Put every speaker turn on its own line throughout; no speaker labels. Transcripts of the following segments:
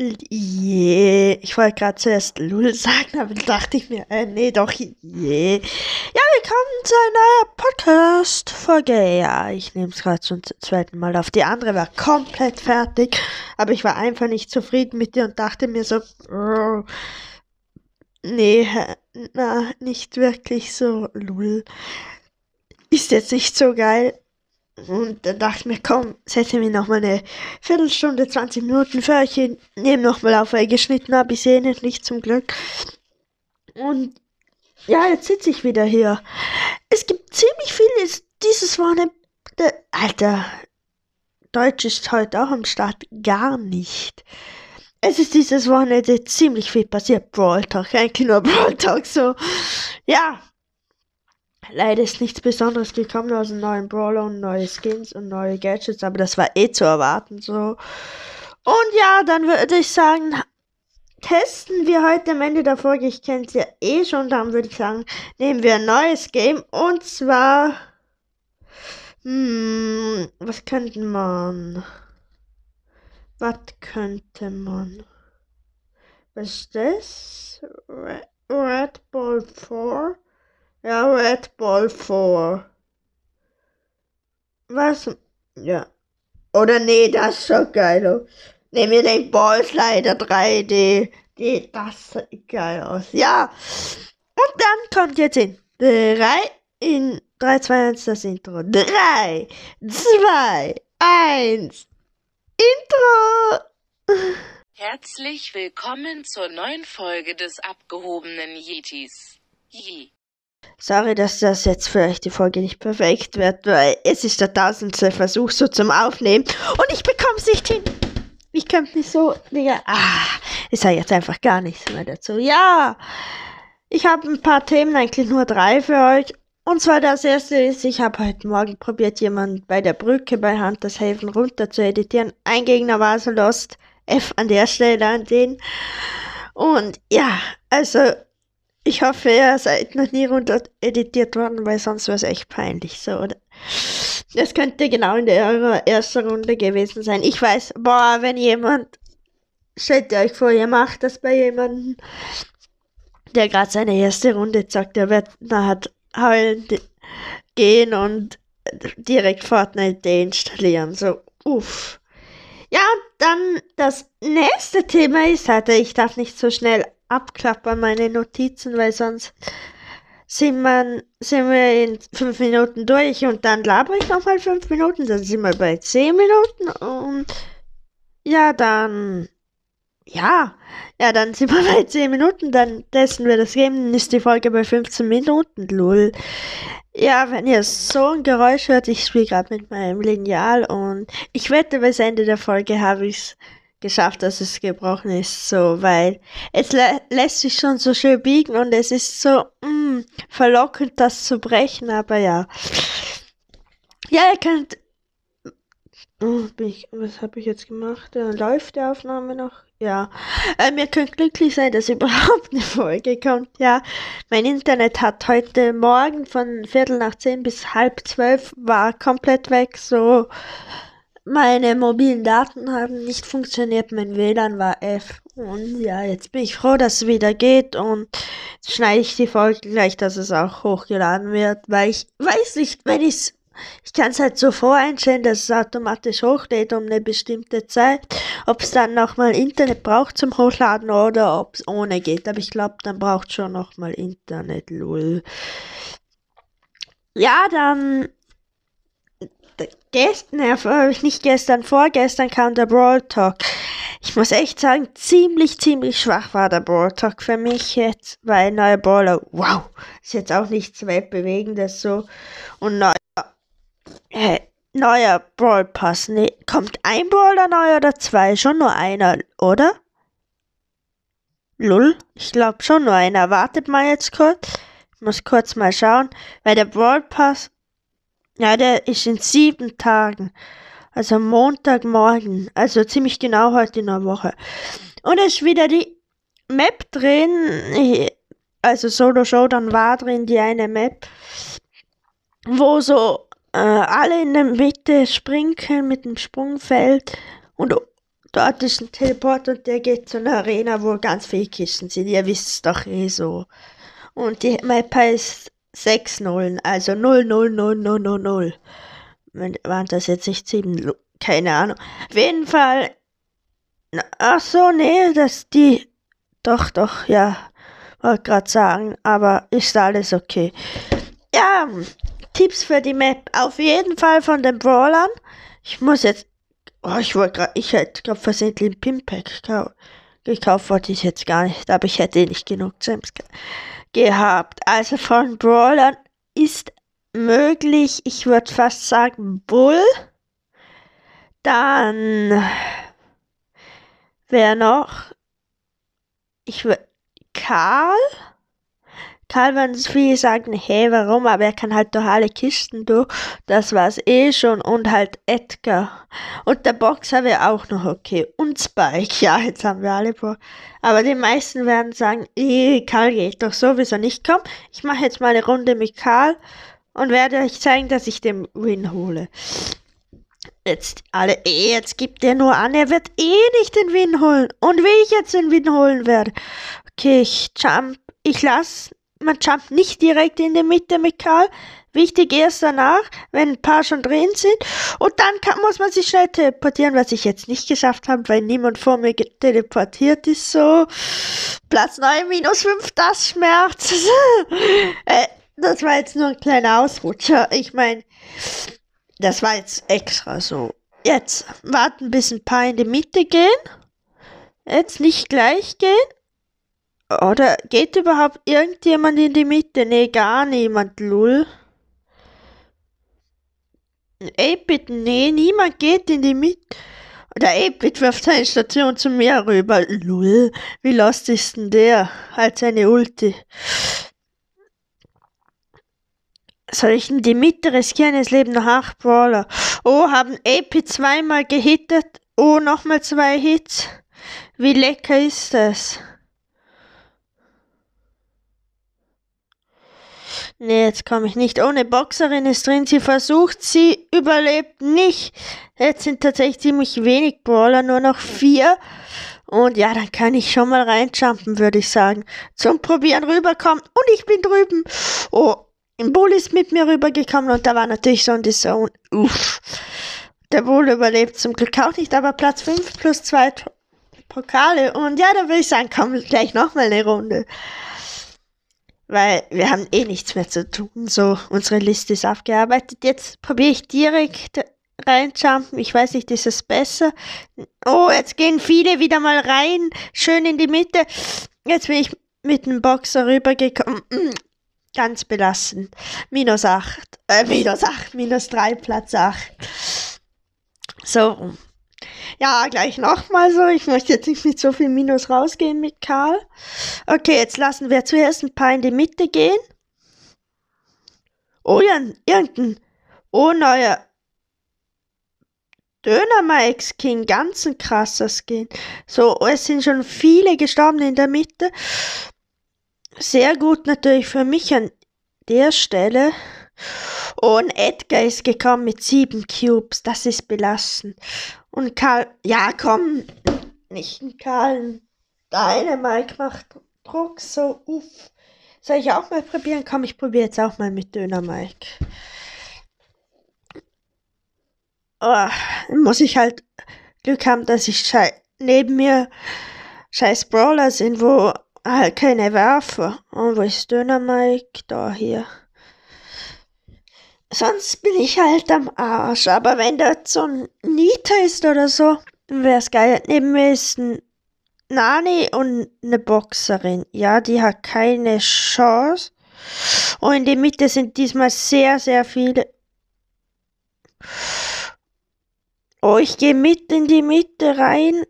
Je. Ich wollte gerade zuerst Lul sagen, aber dachte ich mir, äh, nee, doch, je. Ja, willkommen zu einer Podcast-Folge. Ja, ich nehme es gerade zum zweiten Mal auf. Die andere war komplett fertig, aber ich war einfach nicht zufrieden mit dir und dachte mir so, nee, na, nicht wirklich so, Lul. Ist jetzt nicht so geil. Und dann dachte ich mir, komm, setze mir noch mal eine Viertelstunde, 20 Minuten für euch hin. Nehme noch mal auf, weil ich geschnitten habe. Ich sehe nicht zum Glück. Und ja, jetzt sitze ich wieder hier. Es gibt ziemlich vieles. Dieses Wochenende. Alter, Deutsch ist heute auch am Start. Gar nicht. Es ist dieses Wochenende ziemlich viel passiert. Brawl Talk, eigentlich nur Brawl Talk. So, ja, Leider ist nichts Besonderes gekommen aus dem neuen Brawler und neue Skins und neue Gadgets, aber das war eh zu erwarten so. Und ja, dann würde ich sagen, testen wir heute am Ende der Folge. Ich kenne es ja eh schon, dann würde ich sagen, nehmen wir ein neues Game und zwar. Hm, was könnte man? Was könnte man? Was ist das? Red Ball 4? Ja, Red Ball 4. Was? Ja. Oder nee, das ist schon geil. Nehmen wir den Ball Slider 3D. Die, das sieht geil aus. Ja. Und dann kommt jetzt in 3, in 3, 2, 1 das Intro. 3, 2, 1. Intro!
Herzlich willkommen zur neuen Folge des abgehobenen Yetis. Yee.
Sorry, dass das jetzt vielleicht die Folge nicht perfekt wird, weil es ist der tausendste Versuch so zum Aufnehmen und ich bekomme es nicht hin. Ich könnte nicht so, Digga. Ah, ich sage jetzt einfach gar nichts mehr dazu. Ja, ich habe ein paar Themen, eigentlich nur drei für euch. Und zwar das erste ist, ich habe heute Morgen probiert, jemanden bei der Brücke bei Hunters Haven runter zu editieren. Ein Gegner war so lost. F an der Stelle an den. Und ja, also ich hoffe, ihr seid noch nie runter editiert worden, weil sonst wäre es echt peinlich so, oder? Das könnte genau in der eurer ersten Runde gewesen sein. Ich weiß, boah, wenn jemand, stellt euch vor, ihr macht das bei jemandem, der gerade seine erste Runde zockt, der wird nachher heulend gehen und direkt Fortnite deinstallieren. So, uff. Ja, dann das nächste Thema ist, hatte ich darf nicht so schnell abklappern, meine Notizen, weil sonst sind, man, sind wir in fünf Minuten durch und dann labere ich nochmal fünf Minuten, dann sind wir bei zehn Minuten und ja, dann, ja, ja, dann sind wir bei zehn Minuten, dann testen wir das Game, dann ist die Folge bei 15 Minuten, lol. Ja, wenn ihr so ein Geräusch hört, ich spiele gerade mit meinem Lineal und ich wette, bis Ende der Folge habe ich es geschafft, dass es gebrochen ist, so, weil es lä lässt sich schon so schön biegen und es ist so mm, verlockend, das zu brechen, aber ja. Ja, ihr könnt. Oh, ich, was habe ich jetzt gemacht? Äh, läuft die Aufnahme noch? Ja. Ähm, ihr könnt glücklich sein, dass überhaupt eine Folge kommt. Ja. Mein Internet hat heute Morgen von Viertel nach zehn bis halb zwölf war komplett weg, so meine mobilen Daten haben nicht funktioniert, mein WLAN war F. Und ja, jetzt bin ich froh, dass es wieder geht und schneide ich die Folge gleich, dass es auch hochgeladen wird, weil ich weiß nicht, wenn ich es ich kann es halt so voreinstellen, dass es automatisch hochlädt um eine bestimmte Zeit. Ob es dann nochmal Internet braucht zum Hochladen oder ob es ohne geht. Aber ich glaube, dann braucht schon nochmal Internet, lol. Ja, dann gestern, äh, nicht gestern, vorgestern kam der Brawl Talk. Ich muss echt sagen, ziemlich, ziemlich schwach war der Brawl Talk für mich jetzt, weil neuer Brawler, wow, ist jetzt auch nichts Weltbewegendes so. Und neuer, äh, neuer Brawl Pass, nee, kommt ein Brawler neu oder zwei? Schon nur einer, oder? Lull, ich glaube schon nur einer. Wartet mal jetzt kurz. Ich muss kurz mal schauen, weil der Brawl Pass ja, der ist in sieben Tagen. Also Montagmorgen. Also ziemlich genau heute in der Woche. Und es ist wieder die Map drin. Also Solo Showdown war drin, die eine Map. Wo so äh, alle in der Mitte springen können mit dem Sprungfeld. Und Dort ist ein Teleport und der geht zu einer Arena, wo ganz viele Kisten sind. Ihr wisst es doch eh so. Und die Map heißt 6 Nullen, also 0, 0, 0, 0, 0, 0. Waren das jetzt nicht 7? Keine Ahnung. Auf jeden Fall. Ach so, nee, das die. Doch, doch, ja. Wollte gerade sagen, aber ist alles okay. Ja, Tipps für die Map. Auf jeden Fall von den Brawlern. Ich muss jetzt Oh, ich wollte gerade, ich hätte gerade versehentlich ein Pimpack gekauft, wollte ich jetzt gar nicht, aber ich hätte eh nicht genug Gems ge gehabt. Also von Brawlern ist möglich, ich würde fast sagen Bull. Dann wer noch? Ich würde Karl. Karl werden viele sagen, hey, warum? Aber er kann halt durch alle Kisten durch. Das war's eh schon. Und halt Edgar. Und der Boxer wäre auch noch okay. Und Spike. Ja, jetzt haben wir alle vor. Aber die meisten werden sagen, eh, Karl geht doch sowieso nicht. Komm, ich mache jetzt mal eine Runde mit Karl und werde euch zeigen, dass ich den Win hole. Jetzt alle, eh, jetzt gibt er nur an, er wird eh nicht den Win holen. Und wie ich jetzt den Win holen werde. Okay, ich jump, ich lasse man jumpt nicht direkt in die Mitte mit Karl. Wichtig erst danach, wenn ein paar schon drin sind. Und dann kann, muss man sich schnell teleportieren, was ich jetzt nicht geschafft habe, weil niemand vor mir teleportiert ist. So. Platz 9, minus 5, das schmerzt. äh, das war jetzt nur ein kleiner Ausrutscher. Ich meine, das war jetzt extra so. Jetzt warten, bis ein paar in die Mitte gehen. Jetzt nicht gleich gehen. Oder geht überhaupt irgendjemand in die Mitte? Nee, gar niemand, lull. Bitte, nee, niemand geht in die Mitte. Oder 8-Bit wirft seine Station zu mir rüber. Lull, wie lost ist denn der? Halt seine Ulti. Soll ich in die Mitte riskieren? Es leben noch 8 Brawler. Oh, haben AP zweimal gehittet. Oh, nochmal zwei Hits. Wie lecker ist das? Nee, jetzt komme ich nicht. Ohne Boxerin ist drin. Sie versucht, sie überlebt nicht. Jetzt sind tatsächlich ziemlich wenig Brawler, nur noch vier. Und ja, dann kann ich schon mal reinjumpen, würde ich sagen. Zum Probieren rüberkommen. Und ich bin drüben. Oh, ein Bull ist mit mir rübergekommen und da war natürlich schon die Zone. Uff. Der Bull überlebt zum Glück auch nicht, aber Platz 5 plus 2 Pokale. Und ja, dann würde ich sagen, komm gleich nochmal eine Runde weil wir haben eh nichts mehr zu tun. So, unsere Liste ist aufgearbeitet. Jetzt probiere ich direkt reinjumpen. Ich weiß nicht, ist es besser? Oh, jetzt gehen viele wieder mal rein. Schön in die Mitte. Jetzt bin ich mit dem Boxer rübergekommen. Ganz belastend. Minus 8. Äh, minus 8, minus 3, Platz 8. So, ja, gleich nochmal so. Ich möchte jetzt nicht mit so viel Minus rausgehen mit Karl. Okay, jetzt lassen wir zuerst ein paar in die Mitte gehen. Oh ja, irgendein. Oh, neuer. Döner Mike's King, ganz ein krasser Skin. So, es sind schon viele gestorben in der Mitte. Sehr gut natürlich für mich an der Stelle. Und Edgar ist gekommen mit sieben Cubes. Das ist belastend. Und Karl, ja komm, nicht ein Karl, deine Mike macht Druck so, uff. Soll ich auch mal probieren? Komm, ich probiere jetzt auch mal mit Döner Mike. Oh, muss ich halt Glück haben, dass ich neben mir scheiß Brawler sind, wo halt keine Werfer. Und wo ist Döner Mike? Da hier. Sonst bin ich halt am Arsch. Aber wenn dort so ein Nita ist oder so, wäre es geil. Neben mir ist ein Nani und eine Boxerin. Ja, die hat keine Chance. Und in der Mitte sind diesmal sehr, sehr viele. Oh, ich gehe mit in die Mitte rein.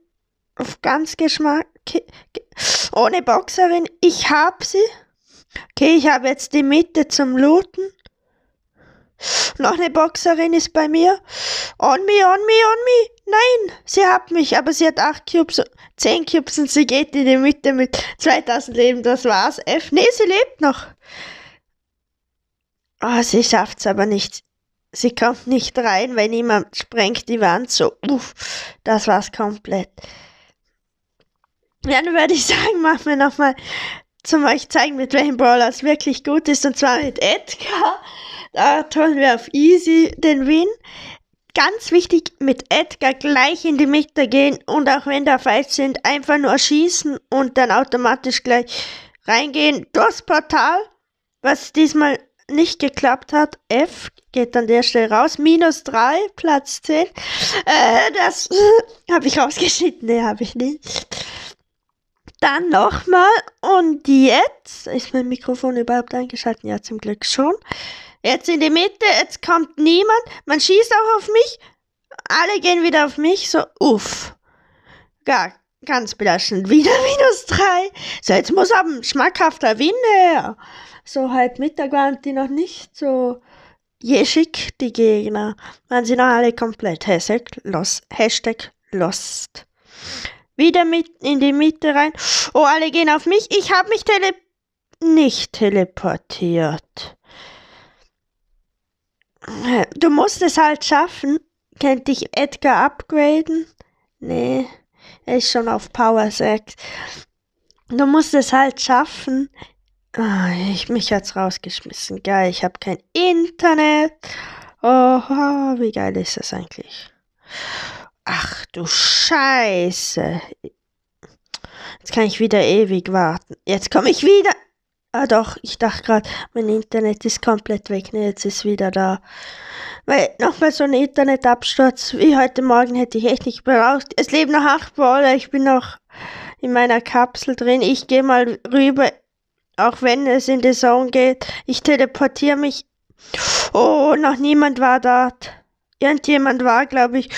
Auf ganz Geschmack. Ohne Boxerin. Ich hab sie. Okay, ich habe jetzt die Mitte zum Looten. Noch eine Boxerin ist bei mir. On me, on me, on me. Nein, sie hat mich, aber sie hat 8 Cubes, 10 Cubes und sie geht in die Mitte mit 2000 Leben. Das war's. F. Nee, sie lebt noch. Oh, sie schafft's aber nicht. sie kommt nicht rein, weil niemand sprengt die Wand. So, uff, das war's komplett. Dann würde ich sagen, machen wir nochmal zum euch zeigen, mit welchem Brawler es wirklich gut ist, und zwar mit Edgar. Da holen wir auf Easy den Win. Ganz wichtig, mit Edgar gleich in die Mitte gehen und auch wenn da Fights sind, einfach nur schießen und dann automatisch gleich reingehen durchs Portal, was diesmal nicht geklappt hat. F geht an der Stelle raus. Minus 3, Platz 10. Äh, das habe ich rausgeschnitten. Ne, habe ich nicht. Dann nochmal. Und jetzt ist mein Mikrofon überhaupt eingeschaltet? Ja, zum Glück schon. Jetzt in die Mitte, jetzt kommt niemand. Man schießt auch auf mich. Alle gehen wieder auf mich. So, uff. Gar, ganz belastend. Wieder minus drei. So, jetzt muss aber ein schmackhafter Win her. So, halt Mittag waren die noch nicht so je schick, die Gegner. Waren sie noch alle komplett. Hashtag lost. Hashtag lost. Wieder mit in die Mitte rein. Oh, alle gehen auf mich. Ich habe mich tele nicht teleportiert. Du musst es halt schaffen. Könnte ich Edgar upgraden? Nee, er ist schon auf Power 6. Du musst es halt schaffen. Oh, ich mich jetzt rausgeschmissen. Geil, ich habe kein Internet. Oha, wie geil ist das eigentlich? Ach du Scheiße. Jetzt kann ich wieder ewig warten. Jetzt komme ich wieder. Ah doch, ich dachte gerade, mein Internet ist komplett weg. Ne, jetzt ist wieder da. Weil nochmal so ein Internetabsturz wie heute Morgen hätte ich echt nicht braucht. Es leben noch acht Brawler. Ich bin noch in meiner Kapsel drin. Ich gehe mal rüber, auch wenn es in die Zone geht. Ich teleportiere mich. Oh, noch niemand war dort. Irgendjemand war, glaube ich,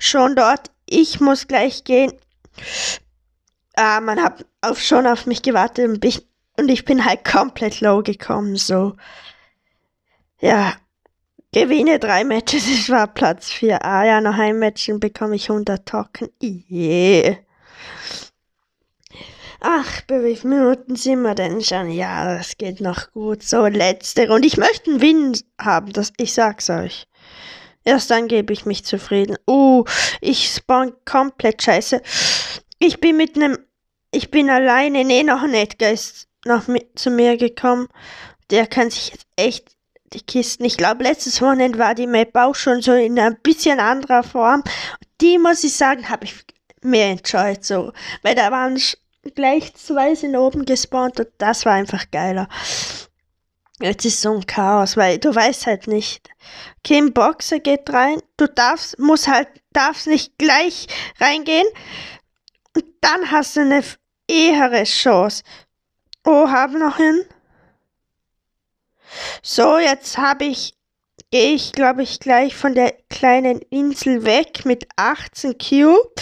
schon dort. Ich muss gleich gehen. Ah, man hat auf, schon auf mich gewartet und bin und ich bin halt komplett low gekommen, so. Ja, gewinne drei Matches, ich war Platz 4. Ah ja, nach einem Match bekomme ich 100 Token. Yeah. Ach, bei wie vielen Minuten sind wir denn schon? Ja, das geht noch gut. So, letzte Runde. Ich möchte einen Win haben, das, ich sag's euch. Erst dann gebe ich mich zufrieden. Uh, ich spawn komplett scheiße. Ich bin mit einem, ich bin alleine. Nee, noch ein Edgar ist noch mit, zu mir gekommen. Der kann sich jetzt echt die Kisten. Ich glaube, letztes Wochenende war die Map auch schon so in ein bisschen anderer Form. Die muss ich sagen, habe ich mehr enjoyed so. Weil da waren gleich zwei sind oben gespawnt und das war einfach geiler. Jetzt ist so ein Chaos, weil du weißt halt nicht. Kim Boxer geht rein, du darfst, muss halt, darfst nicht gleich reingehen. Und dann hast du eine ehere Chance. Oh, haben noch hin. So, jetzt habe ich, gehe ich, glaube ich, gleich von der kleinen Insel weg mit 18 Cube.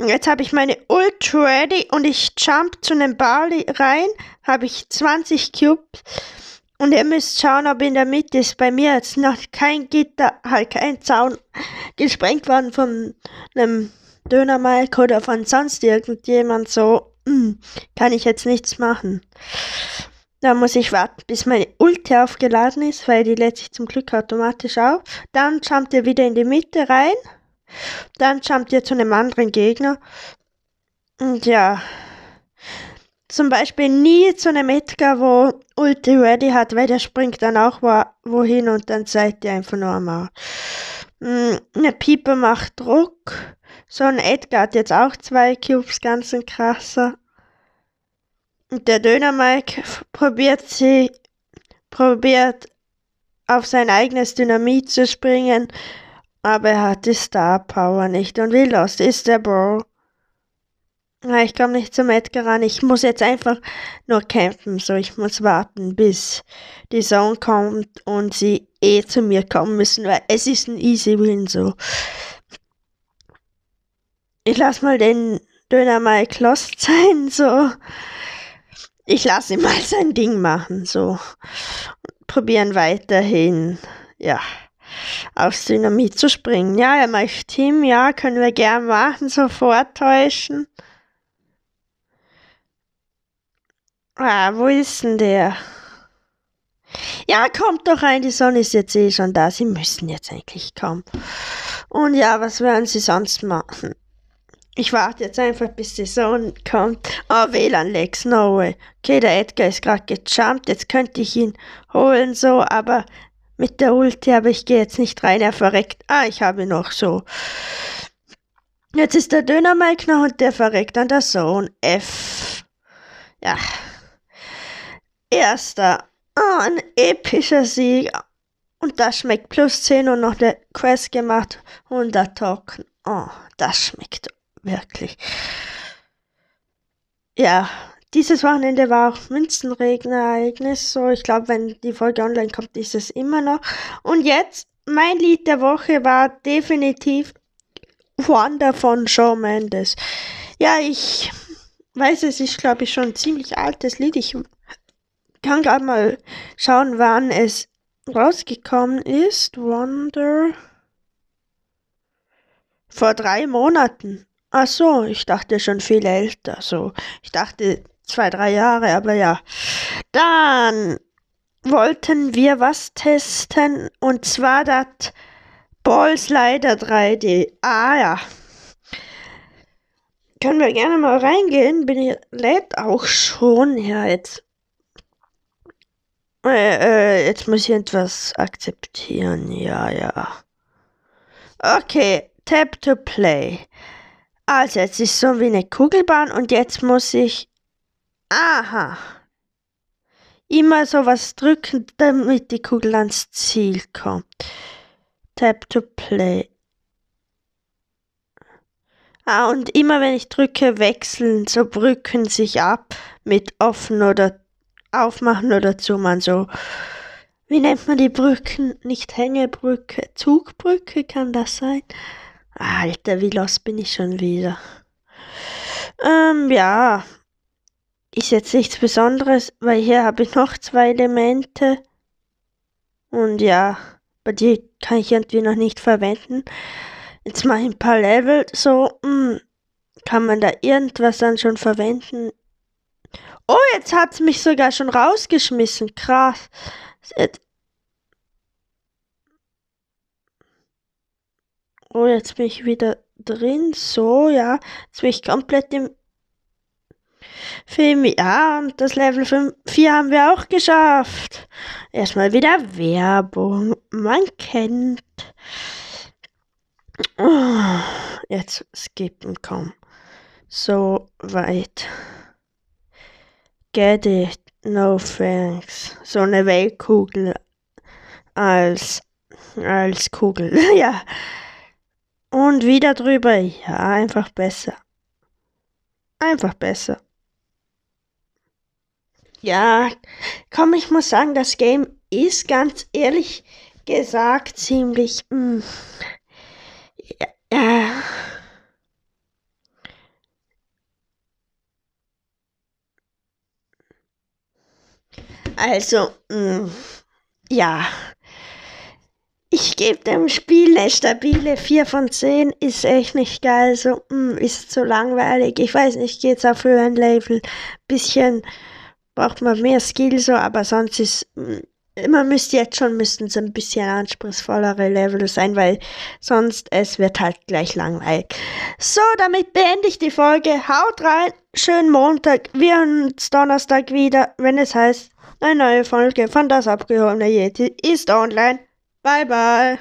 Jetzt habe ich meine Ult ready und ich jump zu einem Barley rein. Habe ich 20 Cubes. Und ihr müsst schauen, ob in der Mitte ist bei mir jetzt noch kein Gitter, halt kein Zaun gesprengt worden von einem Dönermalk oder von sonst irgendjemand so. Hm, kann ich jetzt nichts machen. Da muss ich warten, bis meine Ulti aufgeladen ist, weil die lädt sich zum Glück automatisch auf. Dann jumpt ihr wieder in die Mitte rein. Dann jumpt ihr zu einem anderen Gegner. Und ja. Zum Beispiel nie zu einem Edgar, wo Ulti ready hat, weil der springt dann auch wo, wohin und dann seid ihr einfach nur mal. Hm, eine Piepe macht Druck. So ein Edgar hat jetzt auch zwei Cubes, ganz ein krasser. Und der Döner Mike probiert sie, probiert auf sein eigenes Dynamit zu springen, aber er hat die Star Power nicht. Und wie lost ist der Bro? Ich komme nicht zum Edgar ran. Ich muss jetzt einfach nur kämpfen. So, ich muss warten, bis die Zone kommt und sie eh zu mir kommen müssen, weil es ist ein easy win so. Ich lass mal den Döner mal lost sein, so. Ich lasse ihn mal sein Ding machen, so. Probieren weiterhin, ja, aufs Dynamit zu springen. Ja, er möchte Team, ja, können wir gern machen, so vortäuschen. Ah, wo ist denn der? Ja, kommt doch rein, die Sonne ist jetzt eh schon da. Sie müssen jetzt eigentlich kommen. Und ja, was werden Sie sonst machen? Ich warte jetzt einfach, bis die Sonne kommt. Oh, WLAN Lex, no way. Okay, der Edgar ist gerade gejumpt. Jetzt könnte ich ihn holen, so, aber mit der Ulti, aber ich gehe jetzt nicht rein, er verreckt. Ah, ich habe noch so. Jetzt ist der Döner Mike noch und der verreckt an der Zone. F. Ja. Erster. Oh, ein epischer Sieg. Und das schmeckt plus 10 und noch der Quest gemacht. 100 Token. Oh, das schmeckt wirklich. Ja, dieses Wochenende war auch Münzenregenereignis. So, ich glaube, wenn die Folge online kommt, ist es immer noch. Und jetzt, mein Lied der Woche war definitiv Wanda von Shawn Mendes. Ja, ich weiß, es ist, glaube ich, schon ein ziemlich altes Lied. Ich kann gerade mal schauen, wann es rausgekommen ist. Wonder. Vor drei Monaten. Ach so, ich dachte schon viel älter. So, ich dachte zwei, drei Jahre, aber ja. Dann wollten wir was testen und zwar das Ball Slider 3D. Ah ja. Können wir gerne mal reingehen. Bin ich lädt auch schon. Ja, jetzt. Äh, äh, jetzt muss ich etwas akzeptieren. Ja, ja. Okay, tap to play. Also, jetzt ist so wie eine Kugelbahn und jetzt muss ich. Aha. Immer so was drücken, damit die Kugel ans Ziel kommt. Tap to Play. Ah, und immer wenn ich drücke, wechseln so Brücken sich ab mit offen oder aufmachen oder zumachen. So, wie nennt man die Brücken? Nicht Hängebrücke, Zugbrücke kann das sein? Alter, wie los bin ich schon wieder? Ähm, ja. Ist jetzt nichts Besonderes, weil hier habe ich noch zwei Elemente. Und ja. Bei dir kann ich irgendwie noch nicht verwenden. Jetzt mache ich ein paar Level. So, hm, kann man da irgendwas dann schon verwenden? Oh, jetzt hat es mich sogar schon rausgeschmissen. Krass. Jetzt oh, jetzt bin ich wieder drin. So, ja. Jetzt bin ich komplett im Film, ja, und das Level 5, 4 haben wir auch geschafft. Erstmal wieder Werbung. Man kennt. Oh, jetzt skippen, komm. So weit. Get it. No thanks. So eine Weltkugel als, als Kugel. ja. Und wieder drüber. Ja, einfach besser. Einfach besser. Ja, komm, ich muss sagen, das Game ist ganz ehrlich gesagt ziemlich. Mm, ja, ja. Also, mm, ja. Ich gebe dem Spiel eine stabile 4 von 10. Ist echt nicht geil. So, mh, mm, ist zu langweilig. Ich weiß nicht, geht's auf höheren Level. Bisschen braucht man mehr Skill so, aber sonst ist immer müsst jetzt schon müssten es ein bisschen anspruchsvollere Level sein, weil sonst es wird halt gleich langweilig. So, damit beende ich die Folge. Haut rein, schönen Montag. Wir hören uns Donnerstag wieder, wenn es heißt, eine neue Folge von das abgehobene Yeti ist online. Bye bye.